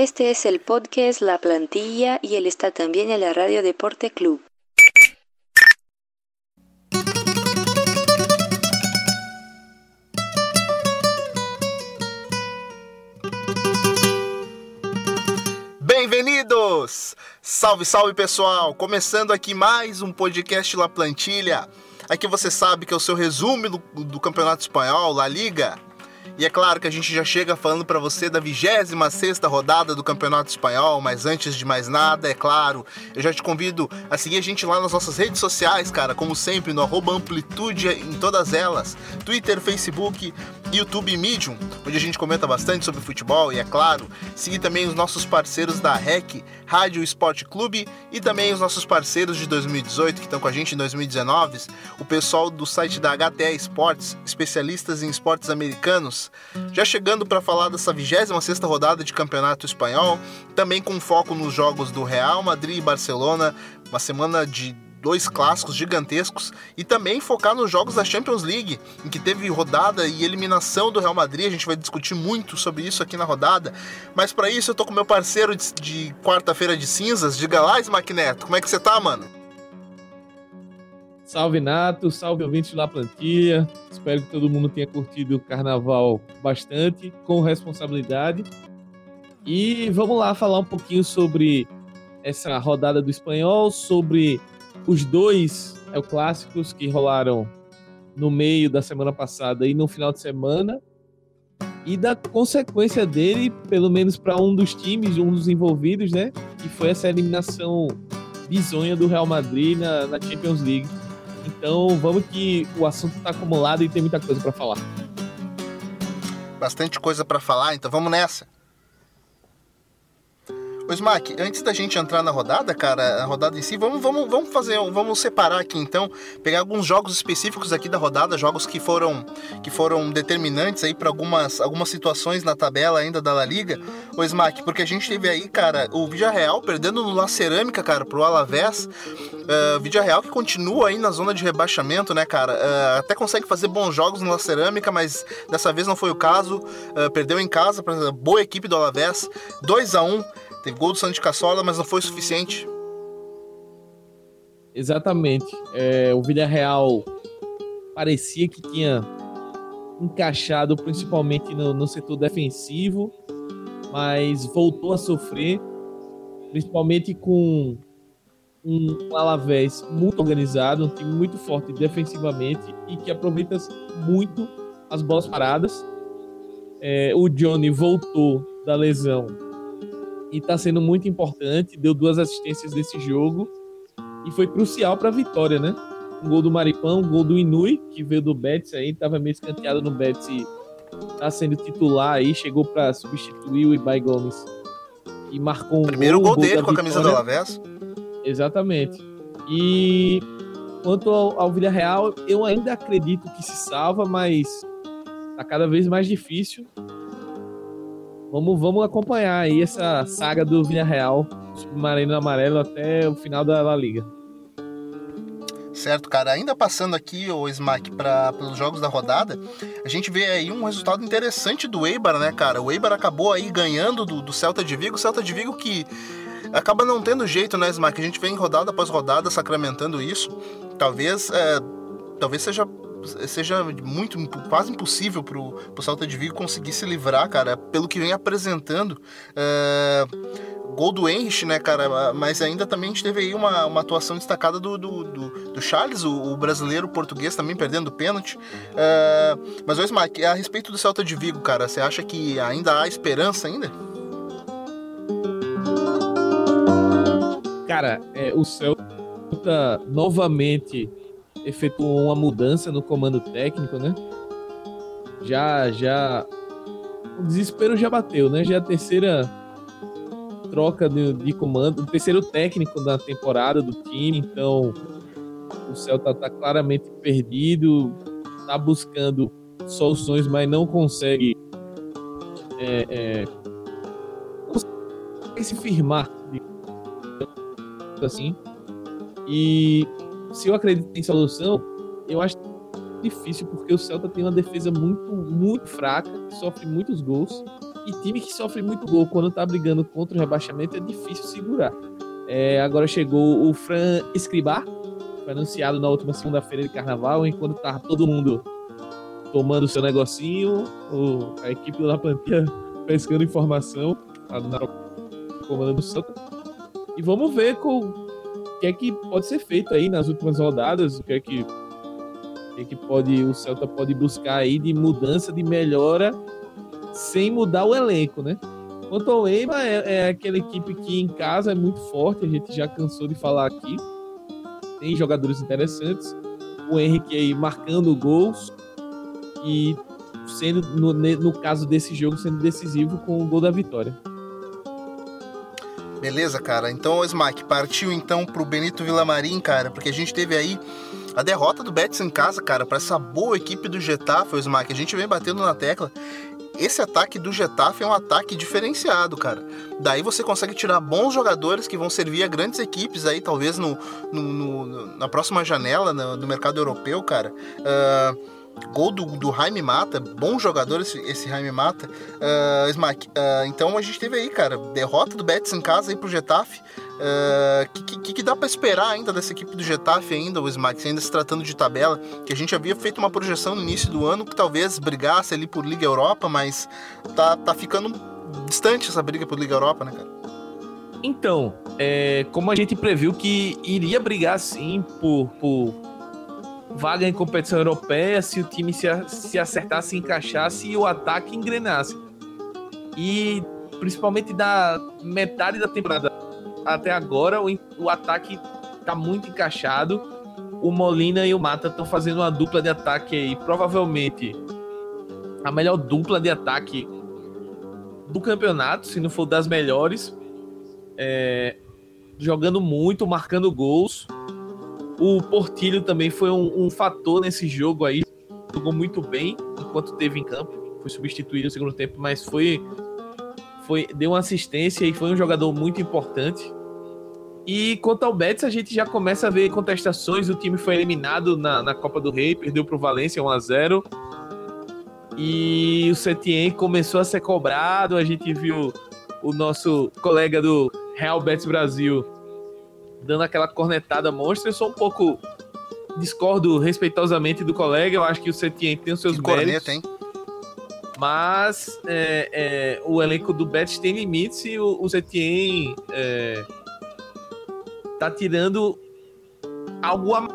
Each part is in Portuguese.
Este es el podcast La Plantilla y él está también en la Radio Deporte Club. Bem-vindos! Salve, salve pessoal! Começando aqui mais um podcast La Plantilha. Aqui você sabe que é o seu resumo do, do Campeonato Espanhol, La Liga. E é claro que a gente já chega falando para você da 26 rodada do Campeonato Espanhol, mas antes de mais nada, é claro, eu já te convido a seguir a gente lá nas nossas redes sociais, cara, como sempre, no arroba Amplitude em todas elas, Twitter, Facebook, YouTube Medium, onde a gente comenta bastante sobre futebol e, é claro, seguir também os nossos parceiros da REC, Rádio Esporte Clube e também os nossos parceiros de 2018 que estão com a gente em 2019, o pessoal do site da HTA Esportes, especialistas em esportes americanos, já chegando para falar dessa 26 rodada de Campeonato Espanhol, também com foco nos jogos do Real Madrid e Barcelona, uma semana de dois clássicos gigantescos e também focar nos jogos da Champions League, em que teve rodada e eliminação do Real Madrid. A gente vai discutir muito sobre isso aqui na rodada. Mas para isso eu tô com meu parceiro de, de quarta-feira de cinzas, diga lá, Smack Como é que você tá, mano? Salve Nato, salve ouvintes da plantilha. Espero que todo mundo tenha curtido o carnaval bastante, com responsabilidade. E vamos lá falar um pouquinho sobre essa rodada do espanhol, sobre os dois é, clássicos que rolaram no meio da semana passada e no final de semana. E da consequência dele, pelo menos para um dos times, um dos envolvidos, né? Que foi essa eliminação bizonha do Real Madrid na, na Champions League então vamos que o assunto está acumulado e tem muita coisa para falar. Bastante coisa para falar, então vamos nessa. Ô Smack, antes da gente entrar na rodada, cara, a rodada em si, vamos, vamos, vamos fazer, vamos separar aqui então, pegar alguns jogos específicos aqui da rodada, jogos que foram que foram determinantes aí para algumas, algumas situações na tabela ainda da La Liga. Ô Smack, porque a gente teve aí, cara, o Villarreal perdendo no La Cerâmica, cara, pro Alavés. Uh, Villarreal que continua aí na zona de rebaixamento, né, cara? Uh, até consegue fazer bons jogos no La Cerâmica, mas dessa vez não foi o caso. Uh, perdeu em casa para boa equipe do Alavés, 2 a 1 Teve gol do Santos Cassola, mas não foi suficiente. Exatamente. É, o Villarreal parecia que tinha encaixado principalmente no, no setor defensivo, mas voltou a sofrer, principalmente com um Alavés muito organizado, um time muito forte defensivamente e que aproveita muito as bolas paradas. É, o Johnny voltou da lesão e está sendo muito importante. Deu duas assistências desse jogo e foi crucial para a vitória, né? Um gol do Maripão, um gol do Inui, que veio do Betis aí, estava meio escanteado no Betis e tá sendo titular aí, chegou para substituir o Ibai Gomes e marcou um Primeiro gol, gol dele com a camisa do Alavés. Exatamente. E quanto ao, ao Villarreal, eu ainda acredito que se salva, mas tá cada vez mais difícil. Vamos, vamos acompanhar aí essa saga do Villarreal, submarino amarelo, até o final da La Liga. Certo, cara. Ainda passando aqui o Smack para os jogos da rodada, a gente vê aí um resultado interessante do Eibar, né, cara? O Eibar acabou aí ganhando do, do Celta de Vigo, o Celta de Vigo que acaba não tendo jeito, né, Smack? A gente vem rodada após rodada sacramentando isso. Talvez, é, talvez seja seja muito quase impossível pro, pro Celta de Vigo conseguir se livrar, cara, pelo que vem apresentando. É, gol do Henrich, né, cara? Mas ainda também a gente teve aí uma, uma atuação destacada do, do, do, do Charles, o, o, brasileiro português também perdendo o pênalti. É, mas, Smack, a respeito do Celta de Vigo, cara, você acha que ainda há esperança ainda? Cara, é, o Celta novamente efetuou uma mudança no comando técnico, né? Já, já. O desespero já bateu, né? Já é a terceira troca de, de comando, o terceiro técnico da temporada do time, então o Celta tá claramente perdido, tá buscando soluções, mas não consegue, é, é, se firmar assim. E se eu acredito em solução, eu acho difícil porque o Celta tem uma defesa muito, muito fraca, sofre muitos gols E time que sofre muito gol quando tá brigando contra o rebaixamento é difícil segurar. É, agora chegou o Fran Escribar, foi anunciado na última segunda-feira de carnaval, enquanto tava todo mundo tomando seu negocinho, o, a equipe da plantilha pescando informação na comando do Santa. E vamos ver com, que é que pode ser feito aí nas últimas rodadas, o que é que, o que, é que pode, o Celta pode buscar aí de mudança, de melhora, sem mudar o elenco, né? Quanto ao Eibar, é, é aquela equipe que em casa é muito forte, a gente já cansou de falar aqui. Tem jogadores interessantes. O Henrique aí marcando gols e sendo, no, no caso desse jogo, sendo decisivo com o gol da vitória. Beleza, cara. Então Smack partiu então pro Benito Villamarim, cara, porque a gente teve aí a derrota do Betis em casa, cara, para essa boa equipe do Getafe, o Smack. A gente vem batendo na tecla esse ataque do Getafe é um ataque diferenciado, cara. Daí você consegue tirar bons jogadores que vão servir a grandes equipes aí, talvez no, no, no na próxima janela no, no, mercado europeu, cara. Uh, Gol do, do Jaime Mata, bom jogador esse, esse Jaime Mata. Uh, Smack, uh, então a gente teve aí, cara, derrota do Betis em casa aí pro Getafe. O uh, que, que, que, dá para esperar ainda dessa equipe do Getafe ainda, o Smack, ainda se tratando de tabela, que a gente havia feito uma projeção no início do ano que talvez brigasse ali por Liga Europa, mas tá, tá ficando distante essa briga por Liga Europa, né, cara? Então, é, como a gente previu que iria brigar sim por, por vaga em competição europeia se o time se, se acertasse, encaixasse e o ataque engrenasse. E principalmente da metade da temporada até agora, o, o ataque está muito encaixado. O Molina e o Mata estão fazendo uma dupla de ataque aí, provavelmente a melhor dupla de ataque do campeonato, se não for das melhores. É, jogando muito, marcando gols. O Portilho também foi um, um fator nesse jogo aí. Jogou muito bem enquanto teve em campo. Foi substituído no segundo tempo, mas foi, foi deu uma assistência e foi um jogador muito importante. E quanto ao Betis, a gente já começa a ver contestações. O time foi eliminado na, na Copa do Rei, perdeu para o Valência 1 a 0 E o Setien começou a ser cobrado. A gente viu o nosso colega do Real Betis Brasil dando aquela cornetada monstra. Eu sou um pouco. Discordo respeitosamente do colega. Eu acho que o Setien tem os seus que méritos. Corneta, hein? Mas é, é, o elenco do Betis tem limites e o, o Setien é, tá tirando algo a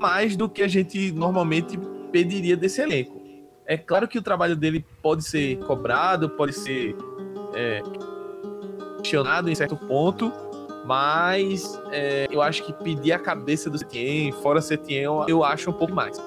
mais do que a gente normalmente pediria desse elenco. É claro que o trabalho dele pode ser cobrado, pode ser é, questionado em certo ponto, mas é, eu acho que pedir a cabeça do Setien, fora Setien, eu acho um pouco mais.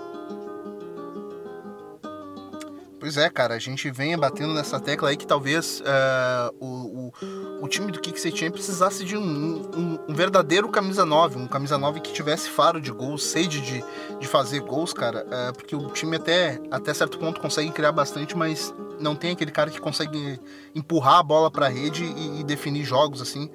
Pois é, cara, a gente vem batendo nessa tecla aí que talvez uh, o, o, o, time do Kik Setien precisasse de um, um, um, verdadeiro camisa 9, um camisa 9 que tivesse faro de gols, sede de, de fazer gols, cara, uh, porque o time até, até certo ponto consegue criar bastante, mas não tem aquele cara que consegue empurrar a bola para a rede e, e definir jogos assim.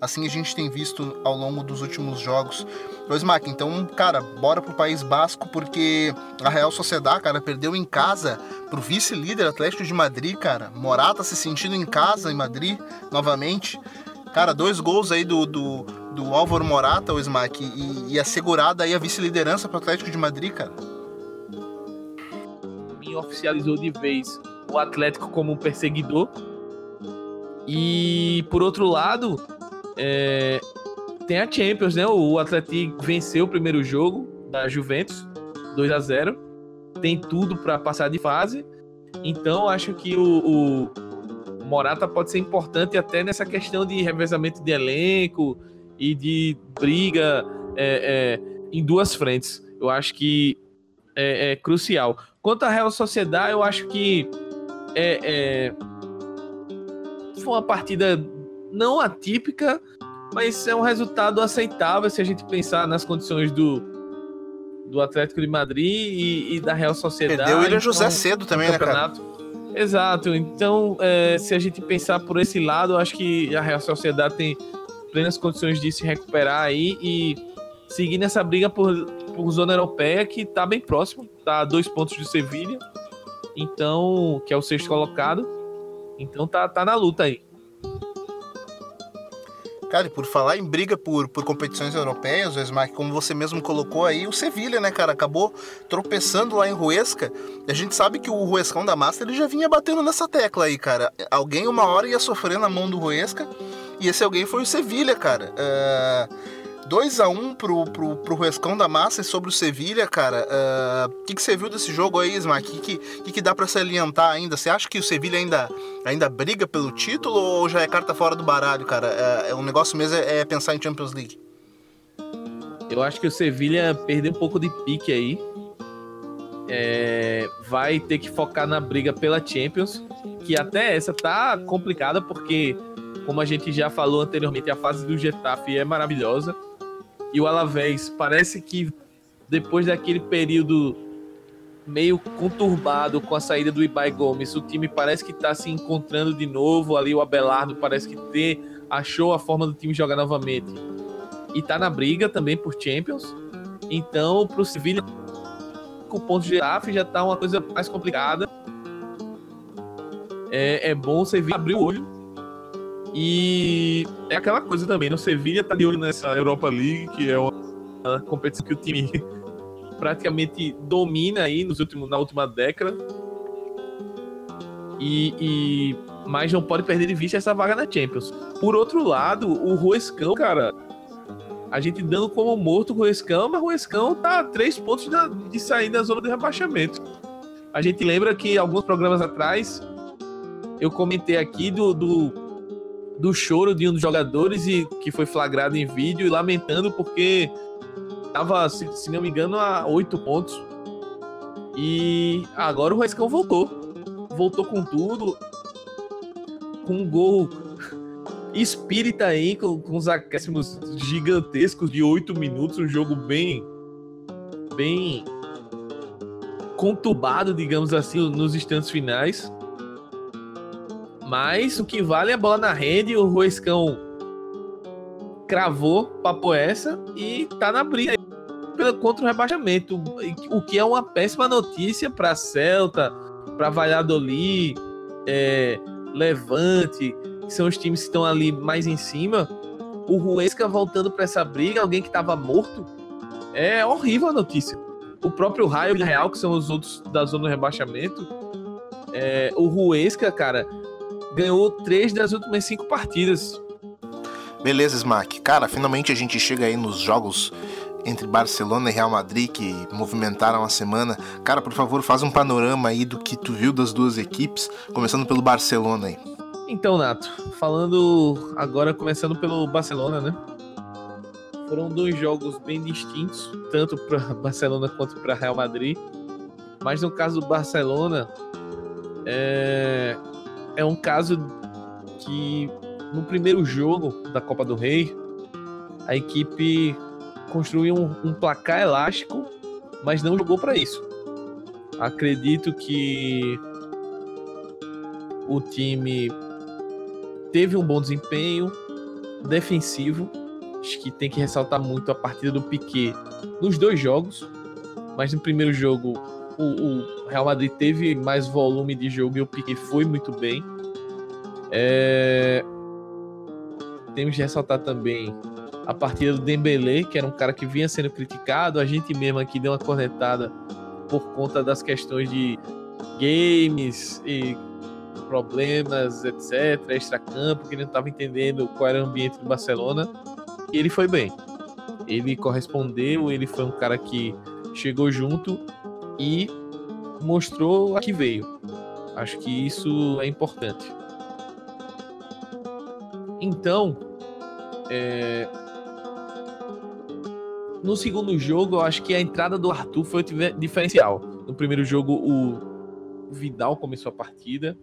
Assim a gente tem visto ao longo dos últimos jogos. Pois, Mac, então, cara, bora pro País Basco, porque a Real Sociedade, cara, perdeu em casa pro vice-líder Atlético de Madrid, cara. Morata se sentindo em casa em Madrid novamente. Cara, dois gols aí do, do, do Álvaro Morata, o Smack, e, e assegurada aí a vice-liderança pro Atlético de Madrid, cara. Oficializou de vez o Atlético como um perseguidor. E por outro lado, é, tem a Champions, né? O Atlético venceu o primeiro jogo da Juventus, 2 a 0 Tem tudo para passar de fase. Então, acho que o, o, Morata pode ser importante até nessa questão de revezamento de elenco e de briga é, é, em duas frentes. Eu acho que é, é, crucial. Quanto à Real Sociedade, eu acho que é, é foi uma partida não atípica, mas é um resultado aceitável se a gente pensar nas condições do, do Atlético de Madrid e, e da Real Sociedade. Perdeu o William José então, cedo também, né, cara? Exato. Então, é, se a gente pensar por esse lado, acho que a Real Sociedade tem plenas condições de se recuperar aí e seguir nessa briga por, por zona europeia que está bem próximo, está a dois pontos de Sevilha, então que é o sexto colocado. Então tá, tá na luta aí. Cara, por falar em briga por, por competições europeias, o Smack, como você mesmo colocou aí, o Sevilha, né, cara, acabou tropeçando lá em Ruesca. A gente sabe que o Ruescão da Master ele já vinha batendo nessa tecla aí, cara. Alguém uma hora ia sofrer na mão do Ruesca, e esse alguém foi o Sevilha, cara. Uh 2 a 1 pro, pro, pro Ruescão da Massa sobre o Sevilha, cara. O uh, que, que você viu desse jogo aí, Smack? O que, que, que dá para se alientar ainda? Você acha que o Sevilha ainda, ainda briga pelo título ou já é carta fora do baralho, cara? É, é um negócio mesmo é, é pensar em Champions League. Eu acho que o Sevilha perdeu um pouco de pique aí. É, vai ter que focar na briga pela Champions, que até essa tá complicada porque, como a gente já falou anteriormente, a fase do Getafe é maravilhosa e o Alavés parece que depois daquele período meio conturbado com a saída do Ibai Gomes, o time parece que está se encontrando de novo. Ali o Abelardo parece que ter, achou a forma do time jogar novamente. E tá na briga também por Champions. Então, pro Sevilla, com pontos de AF já tá uma coisa mais complicada. É, é bom o Sevilla abrir o olho e é aquela coisa também, no né? Sevilha tá de olho nessa Europa League, que é uma competição que o time praticamente domina aí nos últimos, na última década. E, e mas não pode perder de vista essa vaga na Champions. Por outro lado, o Ruescão, cara, a gente dando como morto o Ruescão, mas o Ruescão tá a três pontos de, de sair da zona de rebaixamento. A gente lembra que alguns programas atrás eu comentei aqui do, do do choro de um dos jogadores e que foi flagrado em vídeo e lamentando porque estava, se, se, não me engano, a oito pontos. E agora o Raiscão voltou. Voltou com tudo. Com um gol espírita aí, com, com os acréscimos gigantescos de oito minutos. Um jogo bem. bem. conturbado, digamos assim, nos instantes finais. Mas o que vale é a bola na rede, o Roescão cravou papo essa e tá na briga contra o rebaixamento, o que é uma péssima notícia para Celta, para Valladolid, é, Levante, que são os times que estão ali mais em cima. O Ruesca voltando para essa briga, alguém que estava morto, é horrível a notícia. O próprio Raio e Real, que são os outros da zona do rebaixamento, é, o Ruesca, cara, ganhou três das últimas cinco partidas. Beleza, Smack. Cara, finalmente a gente chega aí nos jogos entre Barcelona e Real Madrid que movimentaram a semana. Cara, por favor, faz um panorama aí do que tu viu das duas equipes, começando pelo Barcelona aí. Então, Nato, falando agora começando pelo Barcelona, né? Foram dois jogos bem distintos, tanto para Barcelona quanto para Real Madrid. Mas no caso do Barcelona, é é um caso que no primeiro jogo da Copa do Rei, a equipe construiu um, um placar elástico, mas não jogou para isso. Acredito que o time teve um bom desempenho defensivo. Acho que tem que ressaltar muito a partida do Piquet nos dois jogos. Mas no primeiro jogo o, o, Real Madrid teve mais volume de jogo e o Piquet foi muito bem. É... Temos de ressaltar também a partida do Dembélé, que era um cara que vinha sendo criticado. A gente mesmo aqui deu uma cornetada por conta das questões de games e problemas, etc., extra-campo, que ele não estava entendendo qual era o ambiente do Barcelona. E ele foi bem. Ele correspondeu, ele foi um cara que chegou junto e mostrou a que veio. Acho que isso é importante. Então, é... no segundo jogo, eu acho que a entrada do Arthur foi o diferencial. No primeiro jogo, o Vidal começou a partida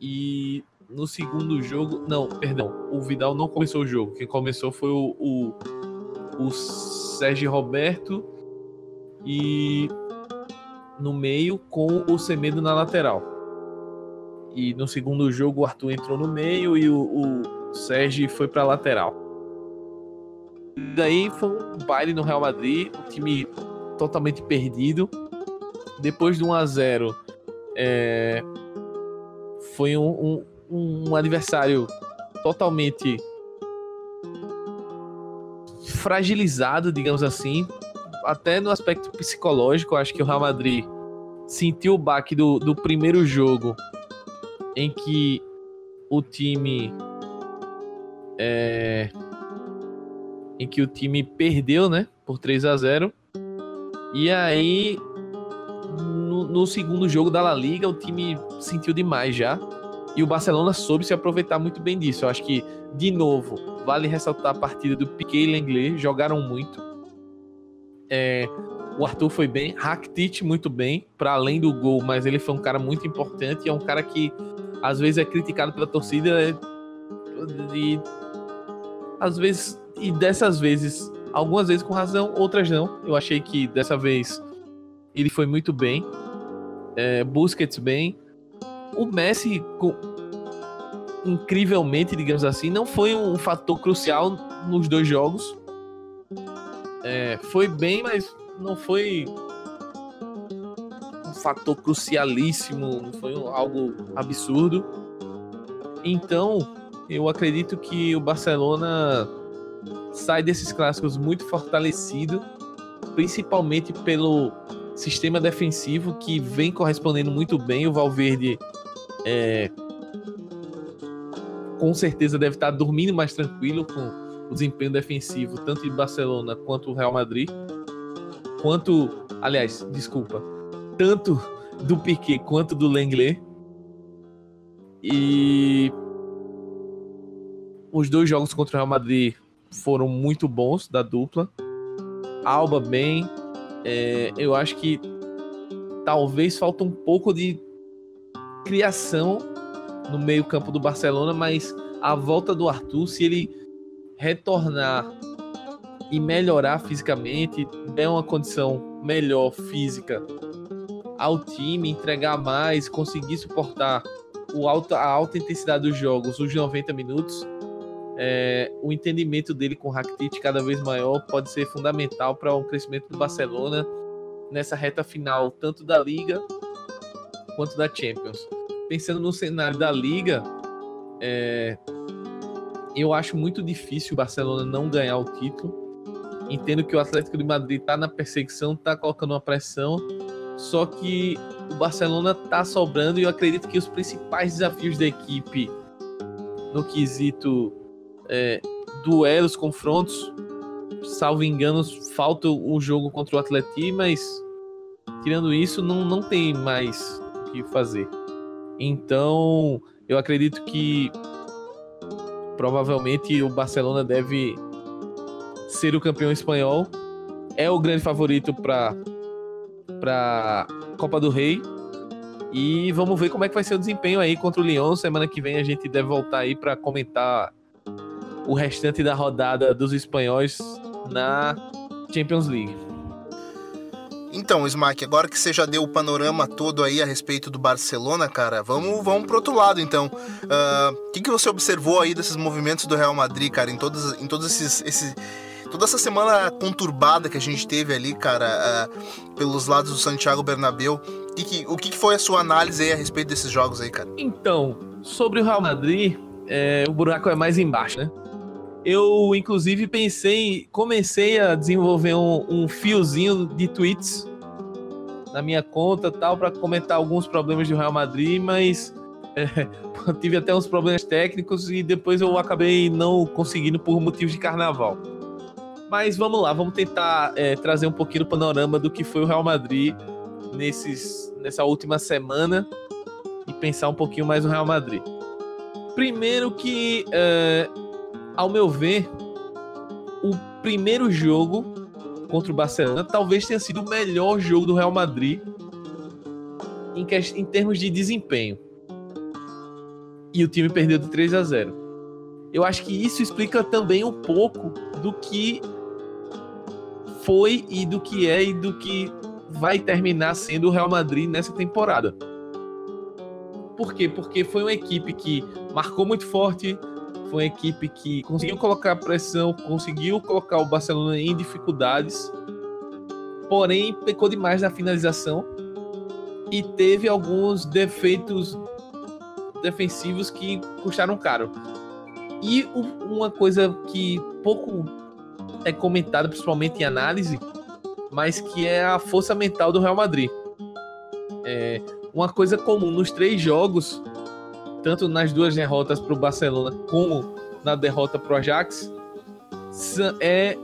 e no segundo jogo, não, perdão, o Vidal não começou o jogo. Quem começou foi o, o, o Sérgio Roberto e no meio com o Semedo na lateral. E no segundo jogo o Arthur entrou no meio e o, o Sérgio foi para lateral. Daí foi um baile no Real Madrid, o time totalmente perdido. Depois do 1 a 0 é, foi um, um, um adversário totalmente fragilizado, digamos assim, até no aspecto psicológico. Acho que o Real Madrid sentiu o baque do, do primeiro jogo em que o time é, em que o time perdeu, né, por 3 a 0. E aí no, no, segundo jogo da La Liga o time sentiu demais já. E o Barcelona soube se aproveitar muito bem disso. Eu acho que de novo vale ressaltar a partida do Piquet e Lenglet, jogaram muito. É, o Arthur foi bem, Rakitic muito bem, para além do gol, mas ele foi um cara muito importante e é um cara que às vezes é criticado pela torcida é, e às vezes e dessas vezes, algumas vezes com razão, outras não. Eu achei que dessa vez ele foi muito bem. É, Busquets bem. O Messi, com, incrivelmente, digamos assim, não foi um fator crucial nos dois jogos. É, foi bem, mas não foi um fator crucialíssimo, não foi algo absurdo. Então, eu acredito que o Barcelona sai desses clássicos muito fortalecido, principalmente pelo sistema defensivo que vem correspondendo muito bem. O Valverde é, com certeza deve estar dormindo mais tranquilo com o desempenho defensivo, tanto de Barcelona quanto o Real Madrid. Quanto, aliás, desculpa, tanto do Piquet quanto do Lenglet. E os dois jogos contra o Real Madrid foram muito bons da dupla. Alba bem. É, eu acho que talvez falta um pouco de criação no meio-campo do Barcelona, mas a volta do Arthur, se ele retornar e melhorar fisicamente, der uma condição melhor física ao time, entregar mais, conseguir suportar o alto, a alta intensidade dos jogos, os 90 minutos, é, o entendimento dele com o Rakitic cada vez maior pode ser fundamental para o um crescimento do Barcelona nessa reta final, tanto da Liga quanto da Champions. Pensando no cenário da Liga, é, eu acho muito difícil o Barcelona não ganhar o título. Entendo que o Atlético de Madrid está na perseguição, está colocando uma pressão, só que o Barcelona está sobrando e eu acredito que os principais desafios da equipe no quesito é, duelos, confrontos. Salvo engano, falta o jogo contra o Atleti, mas tirando isso, não, não tem mais o que fazer. Então, eu acredito que provavelmente o Barcelona deve ser o campeão espanhol. É o grande favorito para para Copa do Rei. E vamos ver como é que vai ser o desempenho aí contra o Lyon. Semana que vem a gente deve voltar aí para comentar o restante da rodada dos espanhóis na Champions League. Então, Smack, agora que você já deu o panorama todo aí a respeito do Barcelona, cara, vamos, vamos pro outro lado, então. O uh, que, que você observou aí desses movimentos do Real Madrid, cara, em todos, em todos esses, esses toda essa semana conturbada que a gente teve ali, cara, uh, pelos lados do Santiago Bernabéu. Que que, o que, que, foi a sua análise aí a respeito desses jogos aí, cara? Então, sobre o Real Madrid, é, o buraco é mais embaixo, né? eu inclusive pensei, comecei a desenvolver um, um fiozinho de tweets na minha conta tal para comentar alguns problemas do Real Madrid, mas é, tive até uns problemas técnicos e depois eu acabei não conseguindo por motivos de carnaval. Mas vamos lá, vamos tentar é, trazer um pouquinho do panorama do que foi o Real Madrid nesses, nessa última semana e pensar um pouquinho mais no Real Madrid. Primeiro que é, ao meu ver, o primeiro jogo contra o Barcelona talvez tenha sido o melhor jogo do Real Madrid em, que, em termos de desempenho. E o time perdeu de 3 a 0. Eu acho que isso explica também um pouco do que foi e do que é e do que vai terminar sendo o Real Madrid nessa temporada. Por quê? Porque foi uma equipe que marcou muito forte, foi uma equipe que conseguiu colocar pressão, conseguiu colocar o Barcelona em dificuldades, porém pecou demais na finalização e teve alguns defeitos defensivos que custaram caro. E uma coisa que pouco é comentada, principalmente em análise, mas que é a força mental do Real Madrid. É uma coisa comum nos três jogos, tanto nas duas derrotas para o Barcelona como na derrota para o Ajax, é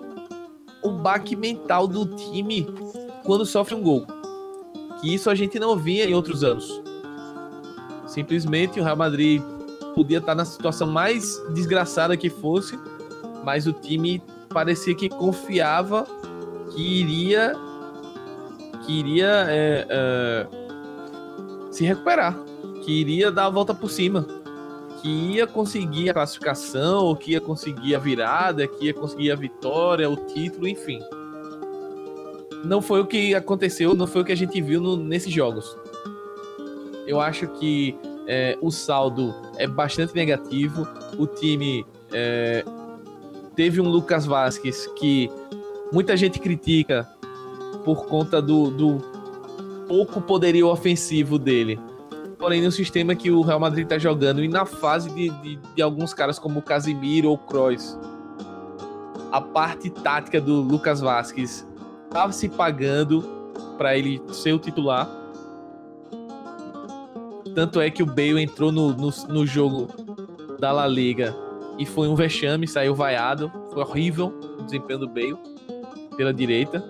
o baque mental do time quando sofre um gol. Que isso a gente não via em outros anos. Simplesmente o Real Madrid podia estar na situação mais desgraçada que fosse, mas o time parecia que confiava que iria que iria é, é, se recuperar, que iria dar a volta por cima, que ia conseguir a classificação, que ia conseguir a virada, que ia conseguir a vitória, o título, enfim. Não foi o que aconteceu, não foi o que a gente viu no, nesses jogos. Eu acho que é, o saldo é bastante negativo. O time é, teve um Lucas Vasquez que muita gente critica por conta do, do pouco poderio ofensivo dele. Porém, no sistema que o Real Madrid está jogando e na fase de, de, de, alguns caras como Casimiro ou Kroos, a parte tática do Lucas Vasquez estava se pagando para ele ser o titular. Tanto é que o Bale entrou no, no, no jogo da La Liga e foi um vexame, saiu vaiado. Foi horrível o desempenho do Bale pela direita.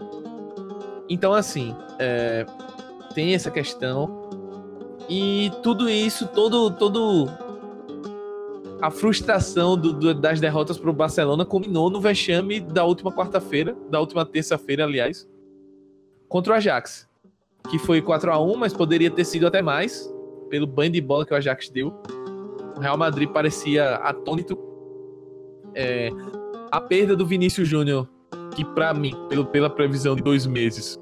Então, assim, é, tem essa questão. E tudo isso, todo, todo a frustração do, do, das derrotas para o Barcelona culminou no vexame da última quarta-feira, da última terça-feira, aliás, contra o Ajax, que foi 4 a 1 mas poderia ter sido até mais pelo banho de bola que o Ajax deu. O Real Madrid parecia atônito. É, a perda do Vinícius Júnior, que para mim, pelo, pela previsão de dois meses,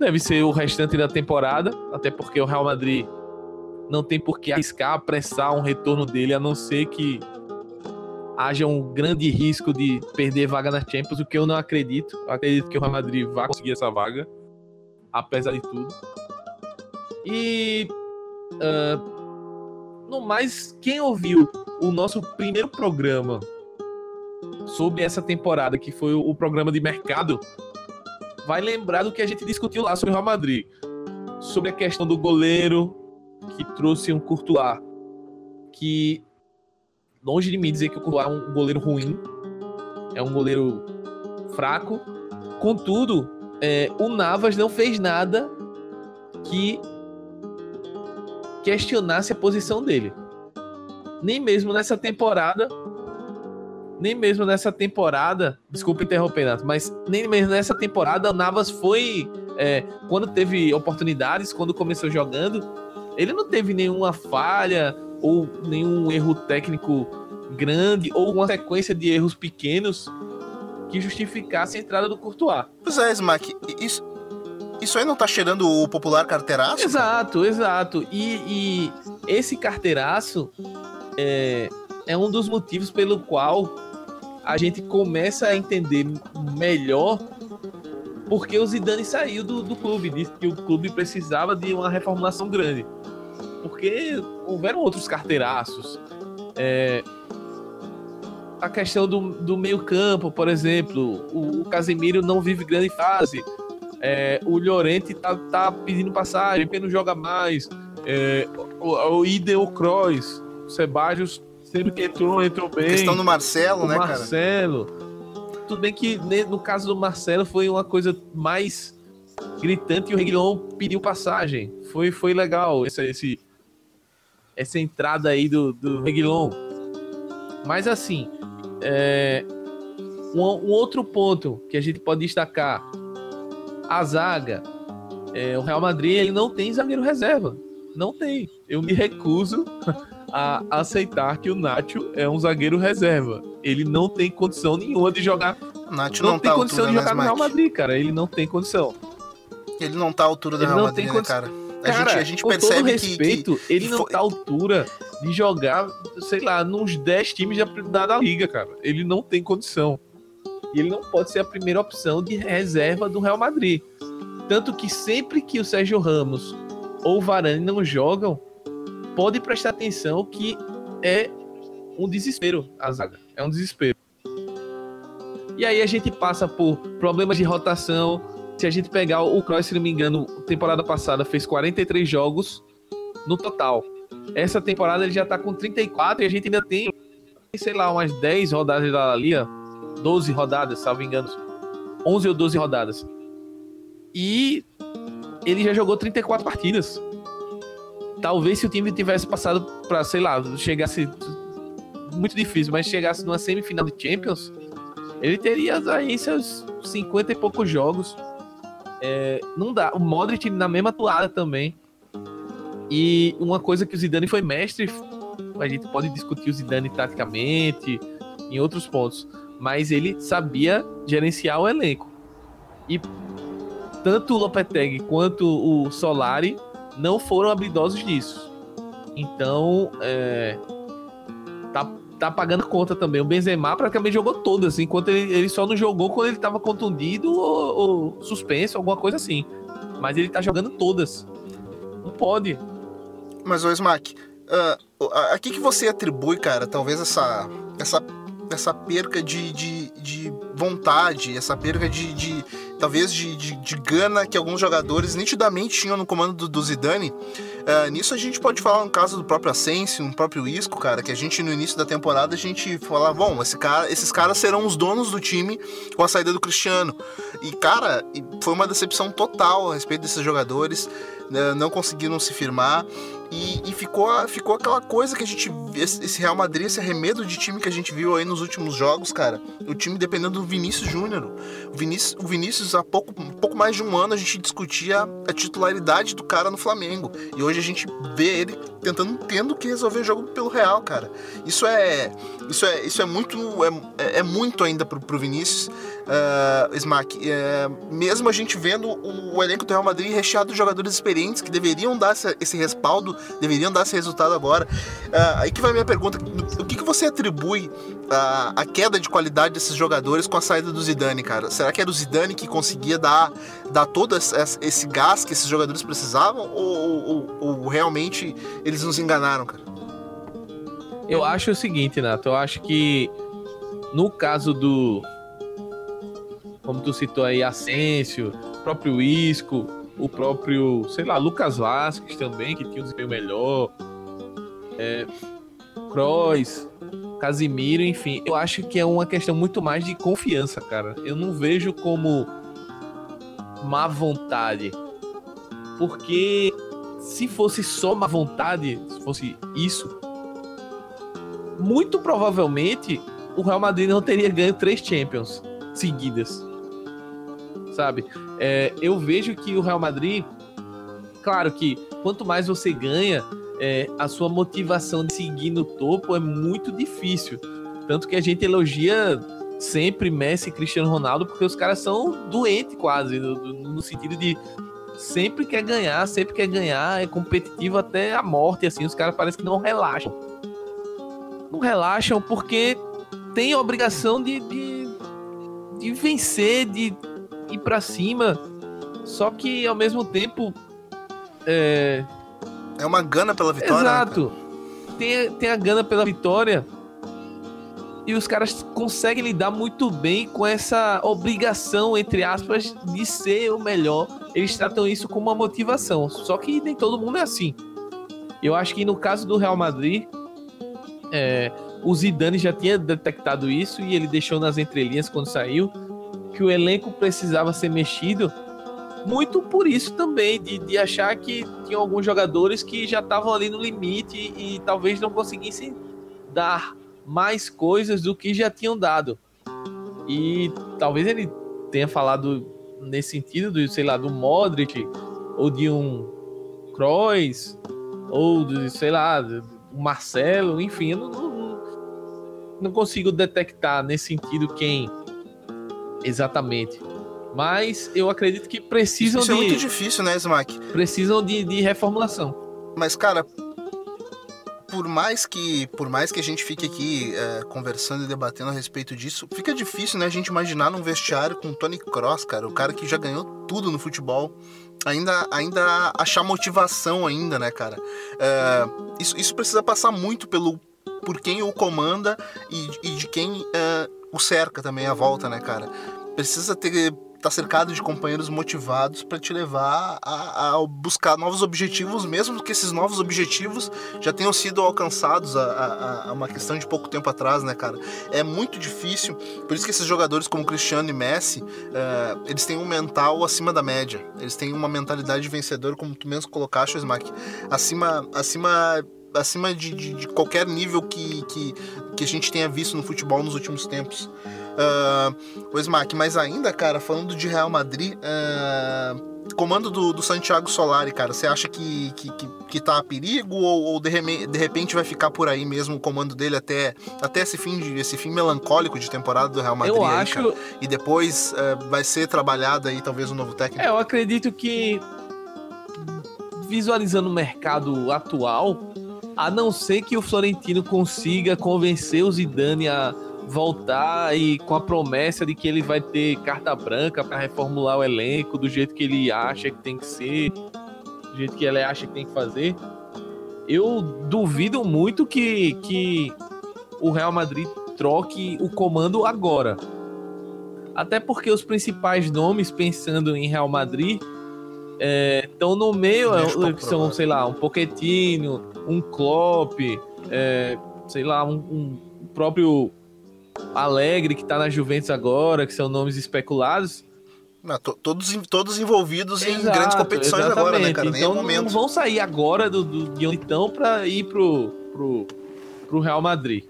deve ser o restante da temporada, até porque o Real Madrid não tem por que arriscar, apressar um retorno dele, a não ser que haja um grande risco de perder vaga na Champions, o que eu não acredito. Eu acredito que o Real Madrid vai conseguir essa vaga, apesar de tudo. E Uh, no mais, quem ouviu o nosso primeiro programa sobre essa temporada, que foi o programa de mercado, vai lembrar do que a gente discutiu lá sobre o Real Madrid. Sobre a questão do goleiro que trouxe um Courtois, que longe de mim dizer que o Courtois é um goleiro ruim, é um goleiro fraco. Contudo, é, o Navas não fez nada que questionasse a posição dele. Nem mesmo nessa temporada. Nem mesmo nessa temporada. Desculpa interromper, Nato, mas nem mesmo nessa temporada o Navas foi. É, quando teve oportunidades, quando começou jogando, ele não teve nenhuma falha ou nenhum erro técnico grande ou uma sequência de erros pequenos que justificasse a entrada do Courtois. Pois é, Smack, isso, isso aí não tá cheirando o popular carteiraço? Exato, exato. E, e esse carteiraço é, é um dos motivos pelo qual a gente começa a entender melhor porque o Zidane saiu do, do clube, disse que o clube precisava de uma reformulação grande. Porque houveram outros carteiraços. É, a questão do, do meio campo, por exemplo, o, o Casemiro não vive grande fase. É, o Llorente tá, tá pedindo passagem, porque não joga mais. É, o, o Ideo Kroos, o Sebajos sempre que entrou, entrou bem. A questão do Marcelo, o né, Marcelo. cara? Tudo bem que no caso do Marcelo foi uma coisa mais gritante e o Reguilhão pediu passagem. Foi, foi legal esse, esse, essa entrada aí do, do Reguilhão. Mas assim, é, um, um outro ponto que a gente pode destacar a zaga, é, o Real Madrid ele não tem zagueiro reserva. Não tem. Eu me recuso a aceitar que o Nacho é um zagueiro reserva. Ele não tem condição nenhuma de jogar. Nacho não, não tem tá condição de jogar no Real Madrid, cara. Ele não tem condição. Ele não tá à altura do ele Real Madrid, né, cara? A cara, gente, a gente percebe respeito, que, que, ele não foi... tá à altura de jogar, sei lá, nos 10 times da, da liga, cara. Ele não tem condição. E ele não pode ser a primeira opção de reserva do Real Madrid. Tanto que sempre que o Sérgio Ramos ou o Varane não jogam, pode prestar atenção que é um desespero a zaga. É um desespero. E aí a gente passa por problemas de rotação. Se a gente pegar o Kroos, se não me engano, temporada passada fez 43 jogos no total. Essa temporada ele já tá com 34 e a gente ainda tem, sei lá, umas 10 rodadas da Liga, 12 rodadas, salvo engano. 11 ou 12 rodadas. E ele já jogou 34 partidas. Talvez se o time tivesse passado para, sei lá, chegasse muito difícil, mas chegasse numa semifinal de Champions, ele teria aí seus 50 e poucos jogos. É, não dá. O Modric na mesma toada também. E uma coisa que o Zidane foi mestre, a gente pode discutir o Zidane taticamente, em outros pontos, mas ele sabia gerenciar o elenco. E tanto o Lopetegui quanto o Solari não foram habilidosos nisso. Então, é, tá, tá pagando conta também. O Benzema praticamente jogou todas, enquanto ele, ele só não jogou quando ele tava contundido ou, ou suspenso, alguma coisa assim. Mas ele tá jogando todas. Não pode. Mas, o Smack, uh, a, a que, que você atribui, cara, talvez essa, essa essa perca de, de, de vontade, essa perca de, de talvez de, de, de, gana que alguns jogadores nitidamente tinham no comando do, do Zidane. Uh, nisso a gente pode falar no caso do próprio Asensio, no próprio Isco, cara, que a gente no início da temporada a gente falava, bom, esse cara, esses caras serão os donos do time com a saída do Cristiano. E cara, foi uma decepção total a respeito desses jogadores, né, não conseguiram se firmar. E, e, ficou, ficou aquela coisa que a gente. Esse Real Madrid, esse arremedo de time que a gente viu aí nos últimos jogos, cara. O time dependendo do Vinícius Júnior. O Vinícius, o Vinícius, há pouco, pouco mais de um ano, a gente discutia a titularidade do cara no Flamengo. E hoje a gente vê ele tentando, tendo que resolver o jogo pelo Real, cara. Isso é. Isso é, isso é muito. É, é muito ainda pro, pro Vinícius. Uh, Smack, uh, mesmo a gente vendo o, o, elenco do Real Madrid recheado de jogadores experientes que deveriam dar essa, esse respaldo deveriam dar esse resultado agora. Uh, aí que vai minha pergunta: o que, que você atribui a, a queda de qualidade desses jogadores com a saída do Zidane, cara? Será que era o Zidane que conseguia dar, dar todo esse gás que esses jogadores precisavam? Ou, ou, ou realmente eles nos enganaram, cara? Eu acho o seguinte, Nato. Eu acho que no caso do. Como tu citou aí, Asensio, próprio Isco, o próprio, sei lá, Lucas Vasquez também, que tinha um desempenho melhor. É, Casimiro, enfim. Eu acho que é uma questão muito mais de confiança, cara. Eu não vejo como má vontade. Porque se fosse só má vontade, se fosse isso, muito provavelmente o Real Madrid não teria ganho três Champions seguidas sabe? É, eu vejo que o Real Madrid, claro que quanto mais você ganha, é, a sua motivação de seguir no topo é muito difícil. Tanto que a gente elogia sempre Messi e Cristiano Ronaldo, porque os caras são doentes quase, no, no sentido de sempre quer ganhar, sempre quer ganhar, é competitivo até a morte, assim, os caras parecem que não relaxam. Não relaxam porque tem a obrigação de, de, de vencer, de ir para cima. Só que ao mesmo tempo. É, é uma gana pela vitória. Né, Exato. Né, tem, tem a gana pela vitória. E os caras conseguem lidar muito bem com essa obrigação, entre aspas, de ser o melhor. Eles tratam isso como uma motivação. Só que nem todo mundo é assim. Eu acho que no caso do Real Madrid, é, o Zidane já tinha detectado isso e ele deixou nas entrelinhas quando saiu que o elenco precisava ser mexido, muito por isso também, de, de achar que tinha alguns jogadores que já estavam ali no limite e, e talvez não conseguissem dar mais coisas do que já tinham dado. E talvez ele tenha falado nesse sentido do, sei lá, do Modric ou de um Kroos ou de, sei lá, do Marcelo, enfim, eu não, não, não consigo detectar nesse sentido quem Exatamente. Mas eu acredito que precisam Isso de. Isso é muito difícil, né, Smack? Precisam de, de reformulação. Mas, cara, por mais que por mais que a gente fique aqui é, conversando e debatendo a respeito disso, fica difícil, né, a gente imaginar num vestiário com Tony Cross, cara, o cara que já ganhou tudo no futebol, ainda, ainda achar motivação ainda, né, cara? É, isso, isso precisa passar muito pelo por quem o comanda e, e de quem é, o cerca também à volta, né, cara? Precisa ter tá cercado de companheiros motivados para te levar a, a, buscar novos objetivos, mesmo que esses novos objetivos já tenham sido alcançados a, a, uma questão de pouco tempo atrás, né, cara? É muito difícil, por isso que esses jogadores como Cristiano e Messi, uh, eles têm um mental acima da média, eles têm uma mentalidade de vencedor, como tu mesmo colocaste, Smack, acima, acima acima de, de, de, qualquer nível que, que, que a gente tenha visto no futebol nos últimos tempos. Uh, o Smack, mas ainda, cara, falando de Real Madrid, uh, comando do, do, Santiago Solari, cara, você acha que, que, que, que tá a perigo ou, ou de, repente, de, repente vai ficar por aí mesmo o comando dele até, até esse, fim de, esse fim melancólico de temporada do Real Madrid? Eu aí, acho. Cara? E depois uh, vai ser trabalhado aí talvez um novo técnico? É, eu acredito que visualizando o mercado atual, a não ser que o Florentino consiga convencer o Zidane a voltar e com a promessa de que ele vai ter carta branca para reformular o elenco do jeito que ele acha que tem que ser, do jeito que ele acha que tem que fazer. Eu duvido muito que, que o Real Madrid troque o comando agora. Até porque os principais nomes, pensando em Real Madrid, estão é, no meio, é, que são, sei lá, um Pochettino, um Klopp, é, sei lá, um, um próprio Alegre, que tá na Juventus agora, que são nomes especulados. Não, todos, todos envolvidos Exato, em grandes competições exatamente. agora, né, cara? então, não vão sair agora do, do, de estão para ir pro, pro, pro Real Madrid.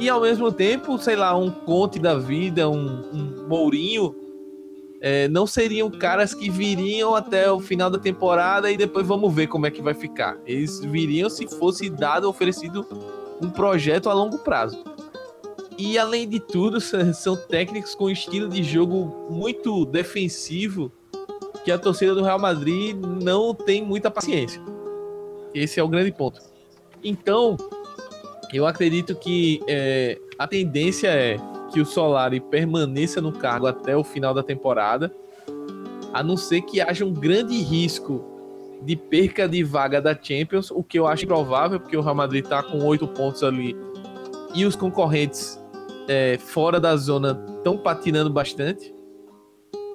E ao mesmo tempo, sei lá, um Conte da vida, um, um Mourinho, é, não seriam caras que viriam até o final da temporada e depois vamos ver como é que vai ficar. Eles viriam se fosse dado, oferecido um projeto a longo prazo. E além de tudo, são técnicos com estilo de jogo muito defensivo que a torcida do Real Madrid não tem muita paciência. Esse é o grande ponto. Então, eu acredito que é, a tendência é que o Solari permaneça no cargo até o final da temporada, a não ser que haja um grande risco de perca de vaga da Champions, o que eu acho provável, porque o Real Madrid está com oito pontos ali e os concorrentes é, fora da zona estão patinando bastante.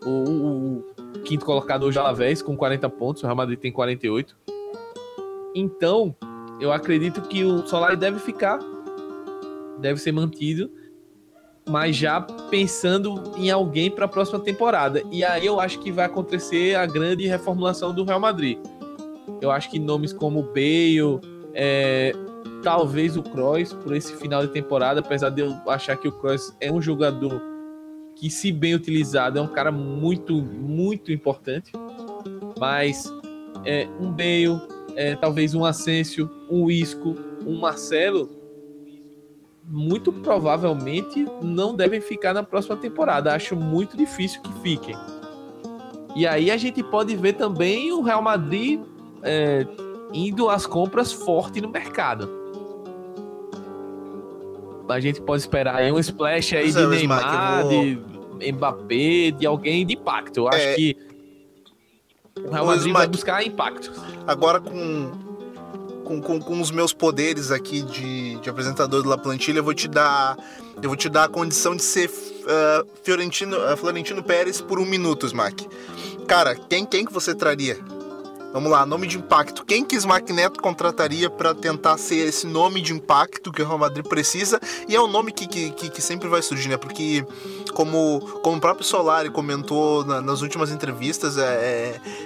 O, o, o quinto colocado hoje é o Alavés com 40 pontos, o Real Madrid tem 48. Então, eu acredito que o Solari deve ficar, deve ser mantido, mas já pensando em alguém para a próxima temporada. E aí eu acho que vai acontecer a grande reformulação do Real Madrid. Eu acho que nomes como Bale, é, talvez o Kroos por esse final de temporada, apesar de eu achar que o Kroos é um jogador que, se bem utilizado, é um cara muito, muito importante. Mas é, um Bale, é, talvez um Asensio, um Isco, um Marcelo, muito provavelmente não devem ficar na próxima temporada. Acho muito difícil que fiquem. E aí a gente pode ver também o Real Madrid é, indo às compras forte no mercado a gente pode esperar aí um splash aí de Neymar, de Mbappé, de alguém de impacto. Eu acho é... que o Real Madrid vai buscar impacto. Agora com, com, com, com, os meus poderes aqui de, de apresentador do La Plantilha, eu vou te dar eu vou te dar a condição de ser uh, Fiorentino, uh, Florentino Pérez por um minuto, Smack. Cara, quem, quem que você traria Vamos lá, nome de impacto. Quem que Smack Neto contrataria para tentar ser esse nome de impacto que o Real Madrid precisa? E é um nome que, que, que sempre vai surgir, né? Porque, como, como o próprio Solari comentou na, nas últimas entrevistas, é,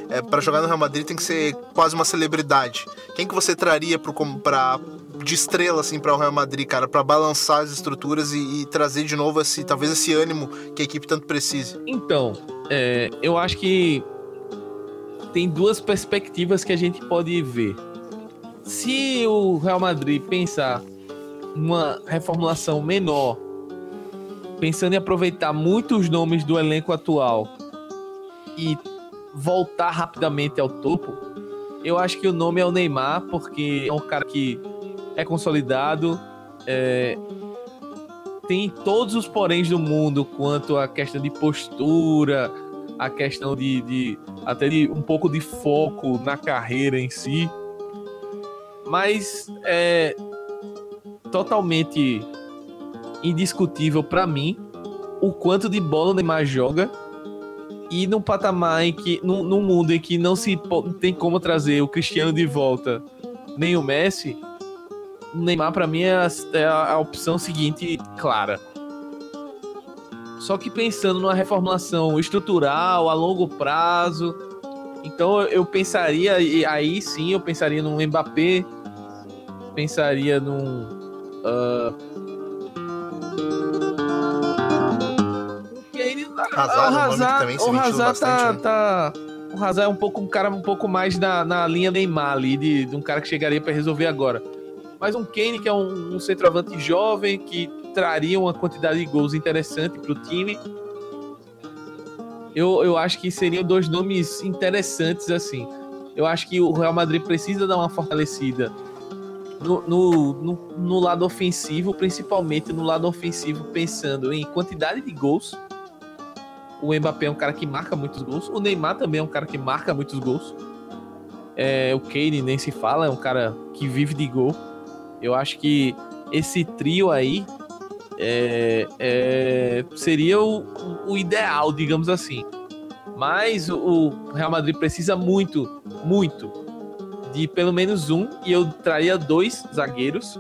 é, é para jogar no Real Madrid tem que ser quase uma celebridade. Quem que você traria pro, pra, de estrela assim para o Real Madrid, cara, para balançar as estruturas e, e, trazer de novo esse talvez esse ânimo que a equipe tanto precise? Então, é, eu acho que tem duas perspectivas que a gente pode ver. Se o Real Madrid pensar numa reformulação menor, pensando em aproveitar muitos nomes do elenco atual e voltar rapidamente ao topo, eu acho que o nome é o Neymar, porque é um cara que é consolidado, é, tem todos os poréns do mundo quanto à questão de postura, a questão de, de até de um pouco de foco na carreira em si. Mas é totalmente indiscutível para mim o quanto de bola o Neymar joga e num patamar em que, num, num mundo em que não se tem como trazer o Cristiano de volta nem o Messi, o Neymar para mim é a, é a opção seguinte clara. Só que pensando numa reformulação estrutural a longo prazo, então eu pensaria, e aí sim eu pensaria num Mbappé, pensaria num. Uh, Hazard, o Hazard, também se o Hazard tá, né? tá, o Hazard é um pouco um cara um pouco mais na, na linha Neymar ali, de, de um cara que chegaria para resolver agora. Mas um Kane que é um, um centroavante jovem que traria uma quantidade de gols interessante para o time. Eu, eu acho que seriam dois nomes interessantes assim. Eu acho que o Real Madrid precisa dar uma fortalecida no, no, no, no, lado ofensivo, principalmente no lado ofensivo, pensando em quantidade de gols o Mbappé é um cara que marca muitos gols. O Neymar também é um cara que marca muitos gols. É, o Kane nem se fala, é um cara que vive de gol. Eu acho que esse trio aí é, é, seria o, o, ideal, digamos assim. Mas o, Real Madrid precisa muito, muito de pelo menos um, e eu traria dois zagueiros.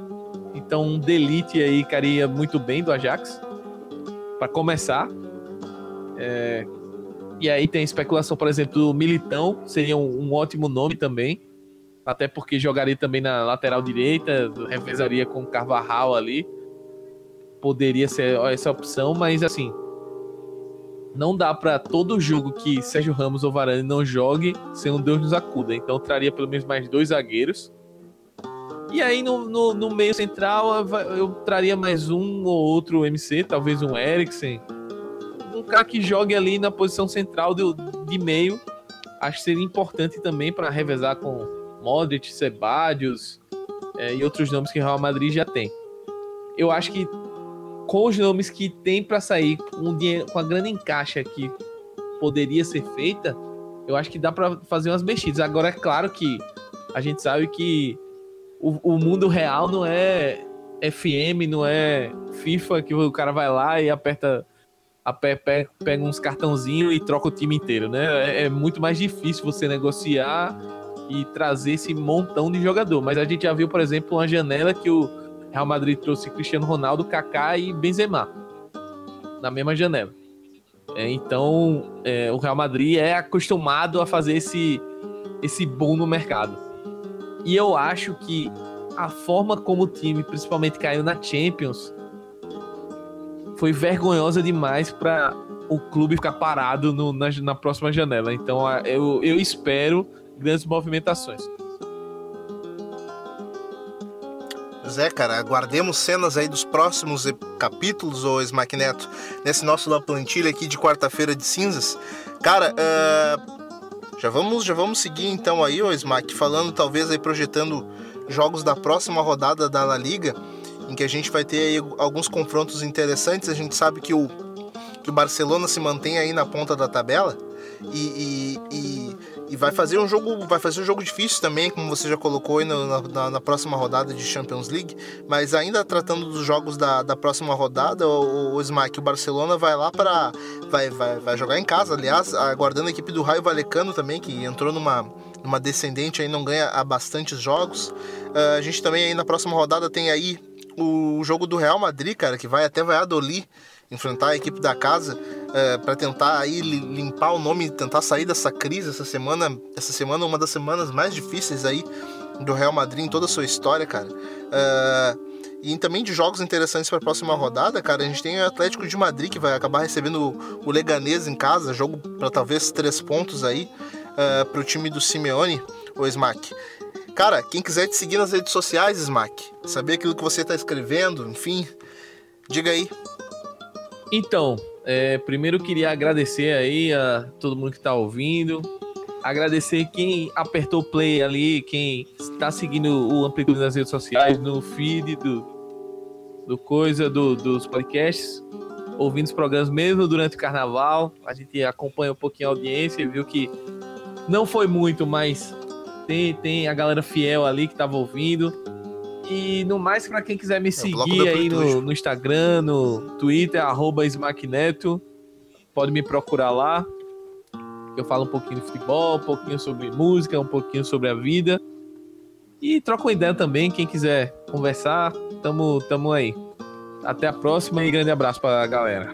Então um Delite aí caria muito bem do Ajax. Para começar, é, e aí tem especulação, por exemplo, do Militão, seria um, um, ótimo nome também. Até porque jogaria também na lateral direita, revezaria com o Carvajal ali. Poderia ser essa opção, mas assim. Não dá para todo jogo que Sérgio Ramos ou Varane não jogue ser um Deus nos acuda. Então traria pelo menos mais dois zagueiros. E aí no, no, no meio central eu, traria mais um ou outro MC, talvez um Eriksen um cara que jogue ali na posição central de, de meio, acho que seria importante também para revezar com Modric, Sebadios é, e outros nomes que o Real Madrid já tem. Eu acho que com os nomes que tem para sair, um dinheiro, com a grande encaixa que poderia ser feita, eu acho que dá para fazer umas mexidas. Agora é claro que a gente sabe que o, o mundo real não é FM, não é FIFA que o cara vai lá e aperta a Pepe pega uns cartãozinhos e troca o time inteiro, né? É, é, muito mais difícil você negociar e trazer esse montão de jogador. Mas a gente já viu, por exemplo, uma janela que o Real Madrid trouxe Cristiano Ronaldo, Kaká e Benzema na mesma janela. É, então, é, o Real Madrid é acostumado a fazer esse, esse boom no mercado. E eu acho que a forma como o time, principalmente, caiu na Champions, foi vergonhosa demais para o clube ficar parado no, na, na, próxima janela. Então eu, eu espero grandes movimentações. Zé, cara, aguardemos cenas aí dos próximos capítulos, ô Smack Neto, nesse nosso La Plantilha aqui de quarta-feira de cinzas. Cara, uh, já, vamos, já vamos seguir então aí, ô Smack, falando talvez aí, projetando jogos da próxima rodada da La Liga em que a gente vai ter aí alguns confrontos interessantes. A gente sabe que o, que o Barcelona se mantém aí na ponta da tabela e, e, e, e vai fazer um jogo vai fazer um jogo difícil também, como você já colocou aí na, na, na, próxima rodada de Champions League. Mas ainda tratando dos jogos da, da próxima rodada, o, o Smack, o Barcelona vai lá para vai, vai, vai jogar em casa, aliás, aguardando a equipe do Raio Valecano também, que entrou numa numa descendente aí não ganha há bastantes jogos. Uh, a gente também aí na próxima rodada tem aí o jogo do Real Madrid, cara, que vai até Valladolid enfrentar a equipe da casa é, para tentar aí limpar o nome, tentar sair dessa crise essa semana. Essa semana é uma das semanas mais difíceis aí do Real Madrid em toda a sua história, cara. É, e também de jogos interessantes para a próxima rodada, cara, a gente tem o Atlético de Madrid que vai acabar recebendo o Leganês em casa, jogo para talvez três pontos aí uh, é, para o time do Simeone, o Smack. Cara, quem quiser te seguir nas redes sociais, Smack, saber aquilo que você está escrevendo, enfim, diga aí. Então, é, primeiro queria agradecer aí a todo mundo que está ouvindo, agradecer quem apertou play ali, quem está seguindo o Amplitude nas redes sociais, no feed do, do coisa, do, dos podcasts, ouvindo os programas mesmo durante o carnaval. A gente acompanha um pouquinho a audiência e viu que Não foi muito, mas tem, tem a galera fiel ali que tava ouvindo. E no mais, para quem quiser me é seguir aí no, no, Instagram, no Twitter, arroba Smackneto, pode me procurar lá. Eu falo um pouquinho de futebol, um pouquinho sobre música, um pouquinho sobre a vida. E troca uma ideia também, quem quiser conversar, tamo, tamo aí. Até a próxima e grande abraço pra galera.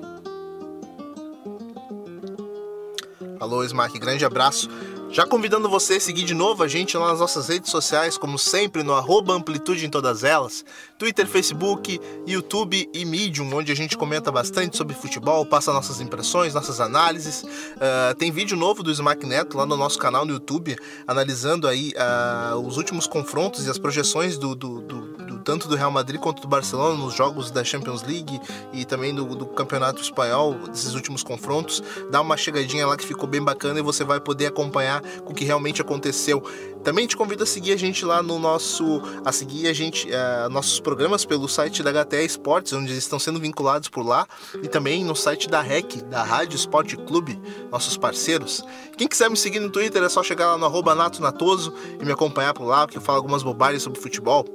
Alô, Smack, grande abraço. Já convidando você a seguir de novo a gente lá nas nossas redes sociais, como sempre, no arroba Amplitude em todas elas, Twitter, Facebook, YouTube e Medium, onde a gente comenta bastante sobre futebol, passa nossas impressões, nossas análises. Uh, tem vídeo novo do Smack Neto lá no nosso canal no YouTube, analisando aí uh, os últimos confrontos e as projeções do, do, do, do, tanto do Real Madrid quanto do Barcelona nos jogos da Champions League e também do, do Campeonato Espanhol, desses últimos confrontos. Dá uma chegadinha lá que ficou bem bacana e você vai poder acompanhar com o que realmente aconteceu. Também te convido a seguir a gente lá no nosso. a seguir a gente, uh, nossos programas pelo site da HTE Esportes, onde eles estão sendo vinculados por lá, e também no site da REC, da Rádio Esporte Clube, nossos parceiros. Quem quiser me seguir no Twitter é só chegar lá no arroba Nato Natoso e me acompanhar por lá, que eu falo algumas bobagens sobre futebol.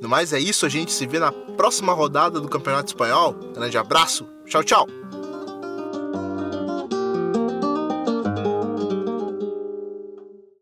No mais é isso, a gente se vê na próxima rodada do Campeonato Espanhol. Grande abraço, tchau, tchau!